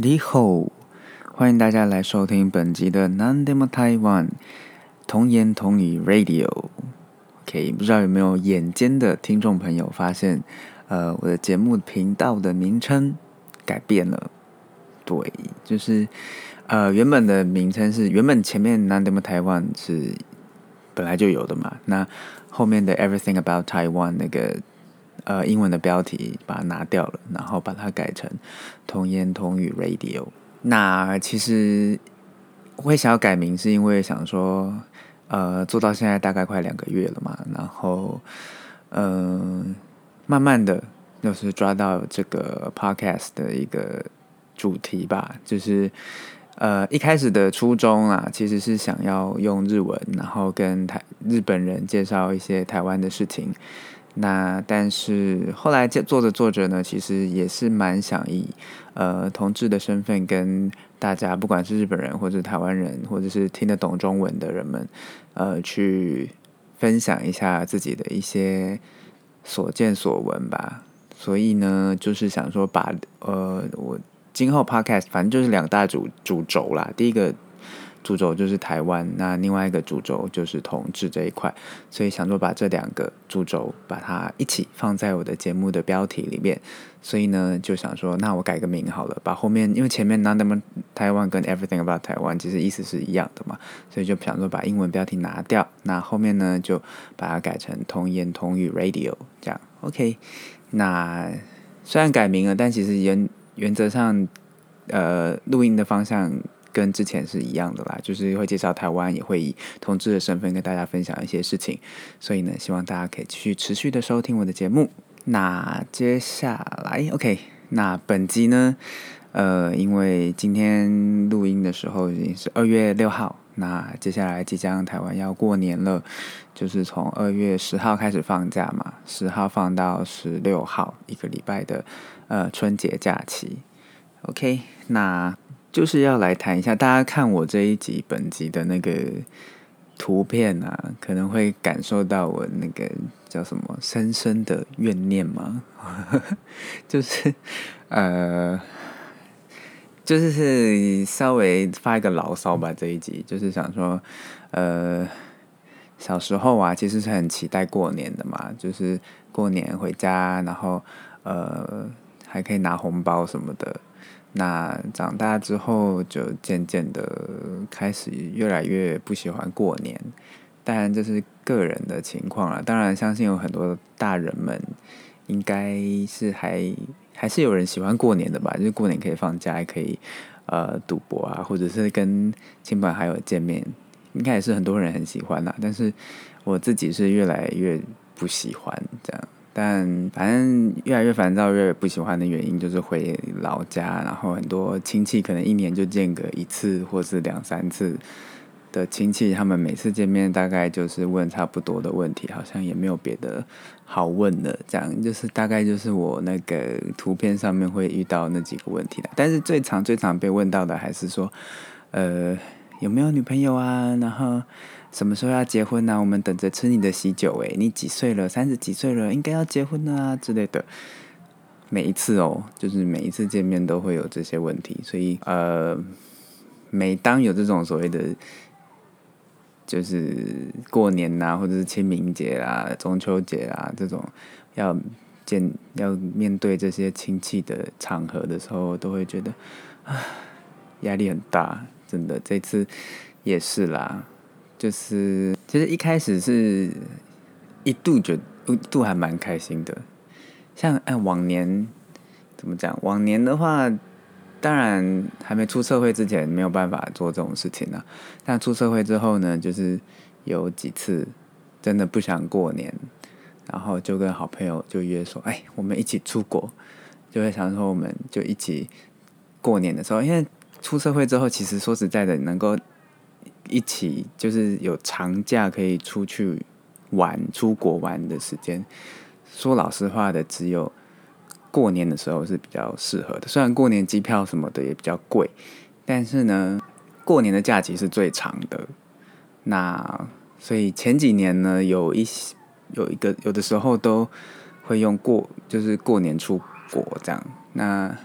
你好，欢迎大家来收听本集的 Nandem Taiwan 童言童语 Radio。OK，不知道有没有眼尖的听众朋友发现，呃，我的节目频道的名称改变了。对，就是呃，原本的名称是原本前面 Nandem Taiwan 是本来就有的嘛，那后面的 Everything About Taiwan 那个。呃，英文的标题把它拿掉了，然后把它改成童言童语 Radio。那其实会想要改名，是因为想说，呃，做到现在大概快两个月了嘛，然后，嗯，慢慢的就是抓到这个 Podcast 的一个主题吧，就是呃，一开始的初衷啊，其实是想要用日文，然后跟台日本人介绍一些台湾的事情。那但是后来做着做着呢，其实也是蛮想以呃同志的身份跟大家，不管是日本人或者台湾人，或者是听得懂中文的人们，呃，去分享一下自己的一些所见所闻吧。所以呢，就是想说把呃我今后 podcast 反正就是两大主主轴啦，第一个。主轴就是台湾，那另外一个主轴就是同志这一块，所以想说把这两个主轴把它一起放在我的节目的标题里面，所以呢就想说，那我改个名好了，把后面因为前面 None of 台湾跟 Everything About 台湾其实意思是一样的嘛，所以就想说把英文标题拿掉，那后面呢就把它改成同言同语 Radio 这样，OK。那虽然改名了，但其实原原则上，呃，录音的方向。跟之前是一样的啦，就是会介绍台湾，也会以同志的身份跟大家分享一些事情。所以呢，希望大家可以继续持续的收听我的节目。那接下来，OK，那本集呢，呃，因为今天录音的时候已经是二月六号，那接下来即将台湾要过年了，就是从二月十号开始放假嘛，十号放到十六号，一个礼拜的呃春节假期。OK，那。就是要来谈一下，大家看我这一集本集的那个图片啊，可能会感受到我那个叫什么深深的怨念吗？就是呃，就是是稍微发一个牢骚吧。这一集就是想说，呃，小时候啊，其实是很期待过年的嘛，就是过年回家，然后呃，还可以拿红包什么的。那长大之后，就渐渐的开始越来越不喜欢过年。当然这是个人的情况了。当然，相信有很多大人们应该是还还是有人喜欢过年的吧？就是过年可以放假，还可以呃赌博啊，或者是跟亲朋好友见面，应该也是很多人很喜欢啦。但是我自己是越来越不喜欢这样。但反正越来越烦躁，越来越不喜欢的原因就是回老家，然后很多亲戚可能一年就见个一次或是两三次的亲戚，他们每次见面大概就是问差不多的问题，好像也没有别的好问的，这样就是大概就是我那个图片上面会遇到那几个问题的。但是最常最常被问到的还是说，呃，有没有女朋友啊？然后。什么时候要结婚呢？我们等着吃你的喜酒诶，你几岁了？三十几岁了，应该要结婚了啊之类的。每一次哦，就是每一次见面都会有这些问题，所以呃，每当有这种所谓的就是过年呐，或者是清明节啊、中秋节啊这种要见要面对这些亲戚的场合的时候，都会觉得啊压力很大，真的这次也是啦。就是其实一开始是一度觉一度还蛮开心的，像按往年怎么讲？往年的话，当然还没出社会之前没有办法做这种事情呢。但出社会之后呢，就是有几次真的不想过年，然后就跟好朋友就约说：“哎，我们一起出国。”就会想说，我们就一起过年的时候，因为出社会之后，其实说实在的，能够。一起就是有长假可以出去玩、出国玩的时间。说老实话的，只有过年的时候是比较适合的。虽然过年机票什么的也比较贵，但是呢，过年的假期是最长的。那所以前几年呢，有一些有一个有的时候都会用过，就是过年出国这样。那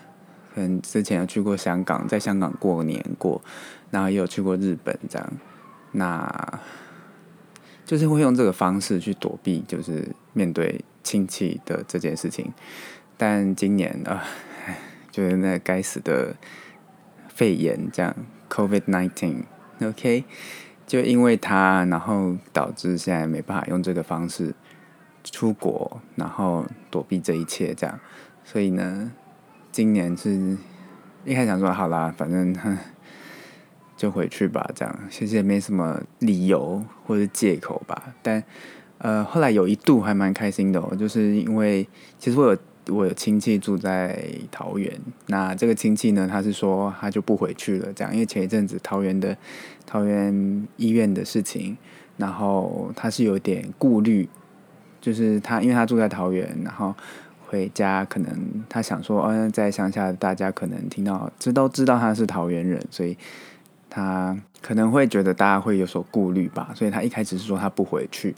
可能之前有去过香港，在香港过年过，然后也有去过日本这样，那就是会用这个方式去躲避，就是面对亲戚的这件事情。但今年啊，就是那该死的肺炎这样，COVID nineteen，OK，就因为它，然后导致现在没办法用这个方式出国，然后躲避这一切这样，所以呢。今年是一开始想说好啦，反正就回去吧，这样其实也没什么理由或者借口吧。但呃，后来有一度还蛮开心的哦，就是因为其实我有我有亲戚住在桃园，那这个亲戚呢，他是说他就不回去了，这样因为前一阵子桃园的桃园医院的事情，然后他是有点顾虑，就是他因为他住在桃园，然后。回家可能他想说，嗯，在乡下大家可能听到知都知道他是桃园人，所以他可能会觉得大家会有所顾虑吧。所以他一开始是说他不回去。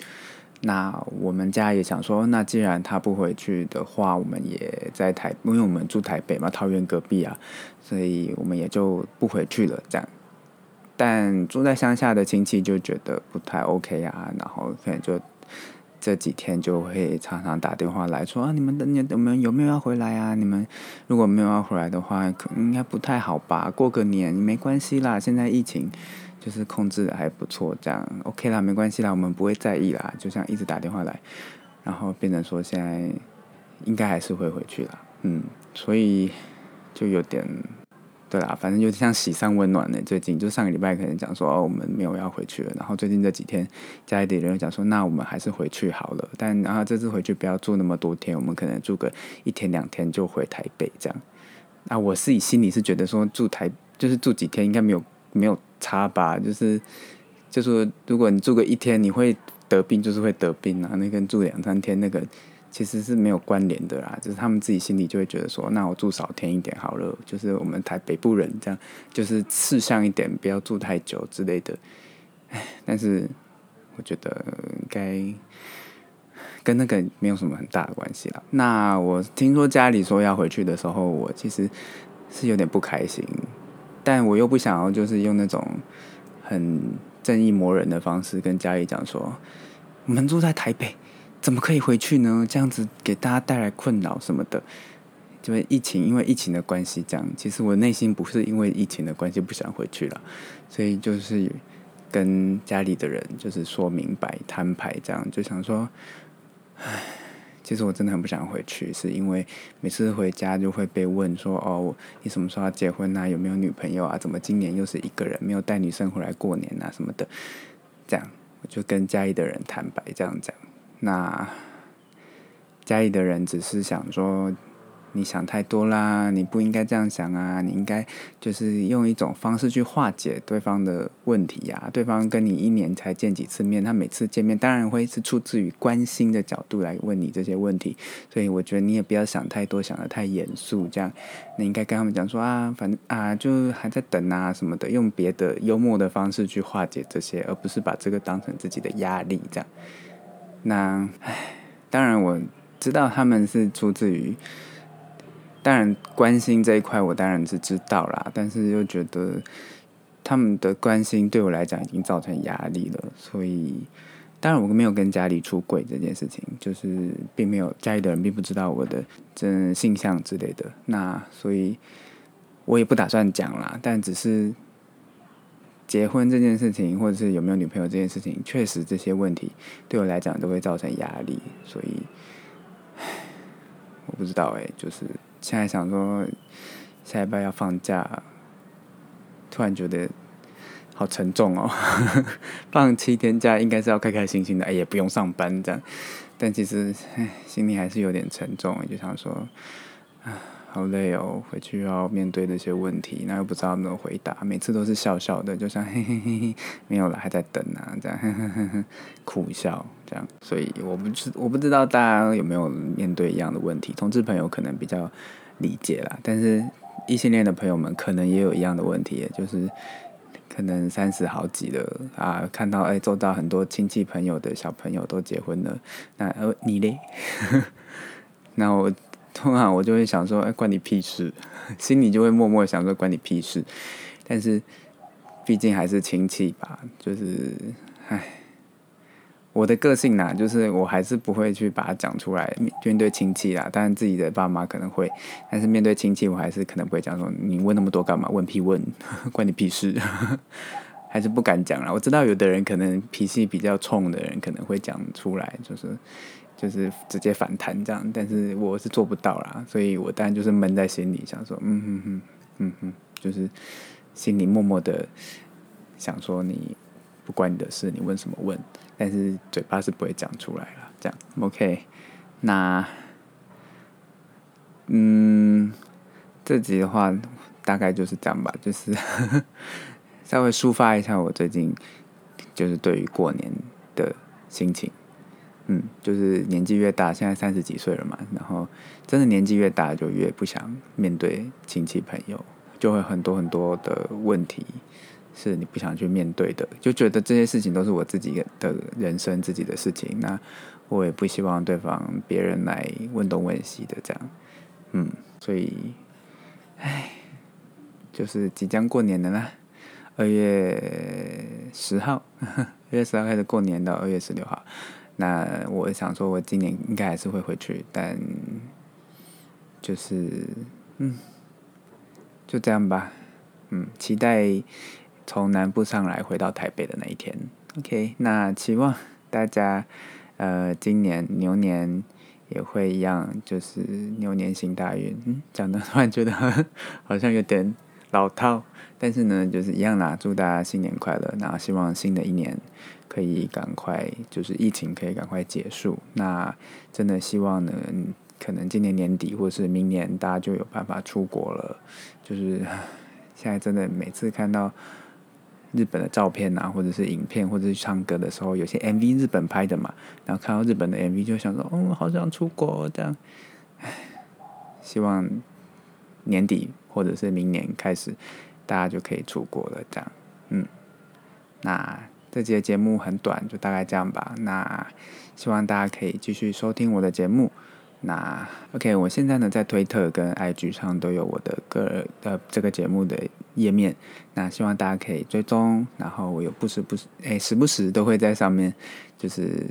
那我们家也想说，那既然他不回去的话，我们也在台，因为我们住台北嘛，桃园隔壁啊，所以我们也就不回去了。这样，但住在乡下的亲戚就觉得不太 OK 啊，然后可能就。这几天就会常常打电话来说啊，你们的你你们有没有要回来啊？你们如果没有要回来的话，可能应该不太好吧？过个年没关系啦，现在疫情就是控制的还不错，这样 OK 啦，没关系啦，我们不会在意啦。就像一直打电话来，然后变成说现在应该还是会回去啦，嗯，所以就有点。对啦，反正就像喜上温暖的。最近就上个礼拜可能讲说哦，我们没有要回去了。然后最近这几天家里的人讲说，那我们还是回去好了。但然后这次回去不要住那么多天，我们可能住个一天两天就回台北这样。那我自己心里是觉得说住台就是住几天应该没有没有差吧。就是就说如果你住个一天你会得病，就是会得病啊。那跟住两三天那个。其实是没有关联的啦，就是他们自己心里就会觉得说，那我住少天一点好了，就是我们台北部人这样，就是次向一点，不要住太久之类的。唉，但是我觉得该跟那个没有什么很大的关系了。那我听说家里说要回去的时候，我其实是有点不开心，但我又不想要就是用那种很正义魔人的方式跟家里讲说，我们住在台北。怎么可以回去呢？这样子给大家带来困扰什么的，因为疫情，因为疫情的关系，这样其实我内心不是因为疫情的关系不想回去了，所以就是跟家里的人就是说明白摊牌，这样就想说，唉，其实我真的很不想回去，是因为每次回家就会被问说，哦，你什么时候要结婚啊？有没有女朋友啊？怎么今年又是一个人，没有带女生回来过年啊？什么的，这样我就跟家里的人坦白，这样讲。那家里的人只是想说，你想太多啦，你不应该这样想啊，你应该就是用一种方式去化解对方的问题呀。对方跟你一年才见几次面，他每次见面当然会是出自于关心的角度来问你这些问题，所以我觉得你也不要想太多，想的太严肃。这样，你应该跟他们讲说啊，反正啊，就还在等啊什么的，用别的幽默的方式去化解这些，而不是把这个当成自己的压力这样。那唉，当然我知道他们是出自于，当然关心这一块我当然是知道啦，但是又觉得他们的关心对我来讲已经造成压力了，所以当然我没有跟家里出轨这件事情，就是并没有家里的人并不知道我的真性向之类的，那所以我也不打算讲啦，但只是。结婚这件事情，或者是有没有女朋友这件事情，确实这些问题对我来讲都会造成压力，所以，我不知道哎，就是现在想说下礼拜要放假，突然觉得好沉重哦。放七天假应该是要开开心心的，哎，也不用上班这样，但其实心里还是有点沉重，就想说啊。好累哦，回去要面对那些问题，那又不知道怎么回答，每次都是笑笑的，就像嘿嘿嘿嘿，没有了，还在等啊，这样 苦笑这样。所以我不知我不知道大家有没有面对一样的问题，同志朋友可能比较理解啦，但是异性恋的朋友们可能也有一样的问题，就是可能三十好几了啊，看到哎，周遭很多亲戚朋友的小朋友都结婚了，那呃你嘞？那我。通常我就会想说，哎，关你屁事，心里就会默默想说关你屁事。但是毕竟还是亲戚吧，就是，唉。我的个性呐，就是我还是不会去把它讲出来。面对亲戚啦，当然自己的爸妈可能会，但是面对亲戚，我还是可能不会讲说你问那么多干嘛？问屁问，关你屁事，还是不敢讲了。我知道有的人可能脾气比较冲的人可能会讲出来，就是就是直接反弹这样，但是我是做不到啦，所以我当然就是闷在心里，想说嗯哼哼嗯哼，就是心里默默的想说你不关你的事，你问什么问？但是嘴巴是不会讲出来了，这样 OK。那嗯，这集的话大概就是这样吧，就是 稍微抒发一下我最近就是对于过年的心情。嗯，就是年纪越大，现在三十几岁了嘛，然后真的年纪越大，就越不想面对亲戚朋友，就会很多很多的问题。是你不想去面对的，就觉得这些事情都是我自己的人生、自己的事情。那我也不希望对方、别人来问东问西的这样。嗯，所以，唉，就是即将过年的啦，二月十号，二月十号开始过年到二月十六号。那我想说，我今年应该还是会回去，但就是，嗯，就这样吧。嗯，期待。从南部上来回到台北的那一天，OK，那期望大家呃今年牛年也会一样，就是牛年行大运。嗯，讲的 突然觉得好像有点老套，但是呢，就是一样啦，祝大家新年快乐。然后希望新的一年可以赶快，就是疫情可以赶快结束。那真的希望呢，可能今年年底或是明年大家就有办法出国了。就是 现在真的每次看到。日本的照片啊，或者是影片，或者是唱歌的时候，有些 MV 日本拍的嘛，然后看到日本的 MV 就想说，哦，好想出国这样。希望年底或者是明年开始，大家就可以出国了这样。嗯，那这节节目很短，就大概这样吧。那希望大家可以继续收听我的节目。那 OK，我现在呢在推特跟 IG 上都有我的个呃这个节目的页面，那希望大家可以追踪，然后我有不时不时哎时不时都会在上面就是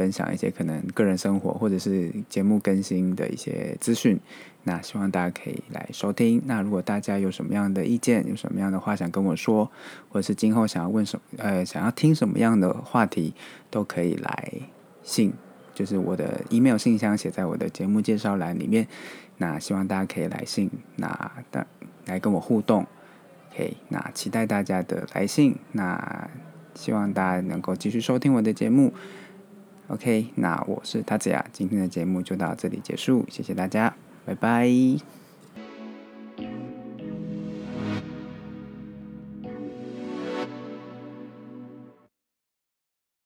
分享一些可能个人生活或者是节目更新的一些资讯，那希望大家可以来收听。那如果大家有什么样的意见，有什么样的话想跟我说，或者是今后想要问什么呃想要听什么样的话题，都可以来信。就是我的 email 信箱写在我的节目介绍栏里面，那希望大家可以来信，那的来跟我互动，OK，那期待大家的来信，那希望大家能够继续收听我的节目。，OK，那我是塔子雅，今天的节目就到这里结束，谢谢大家，拜拜。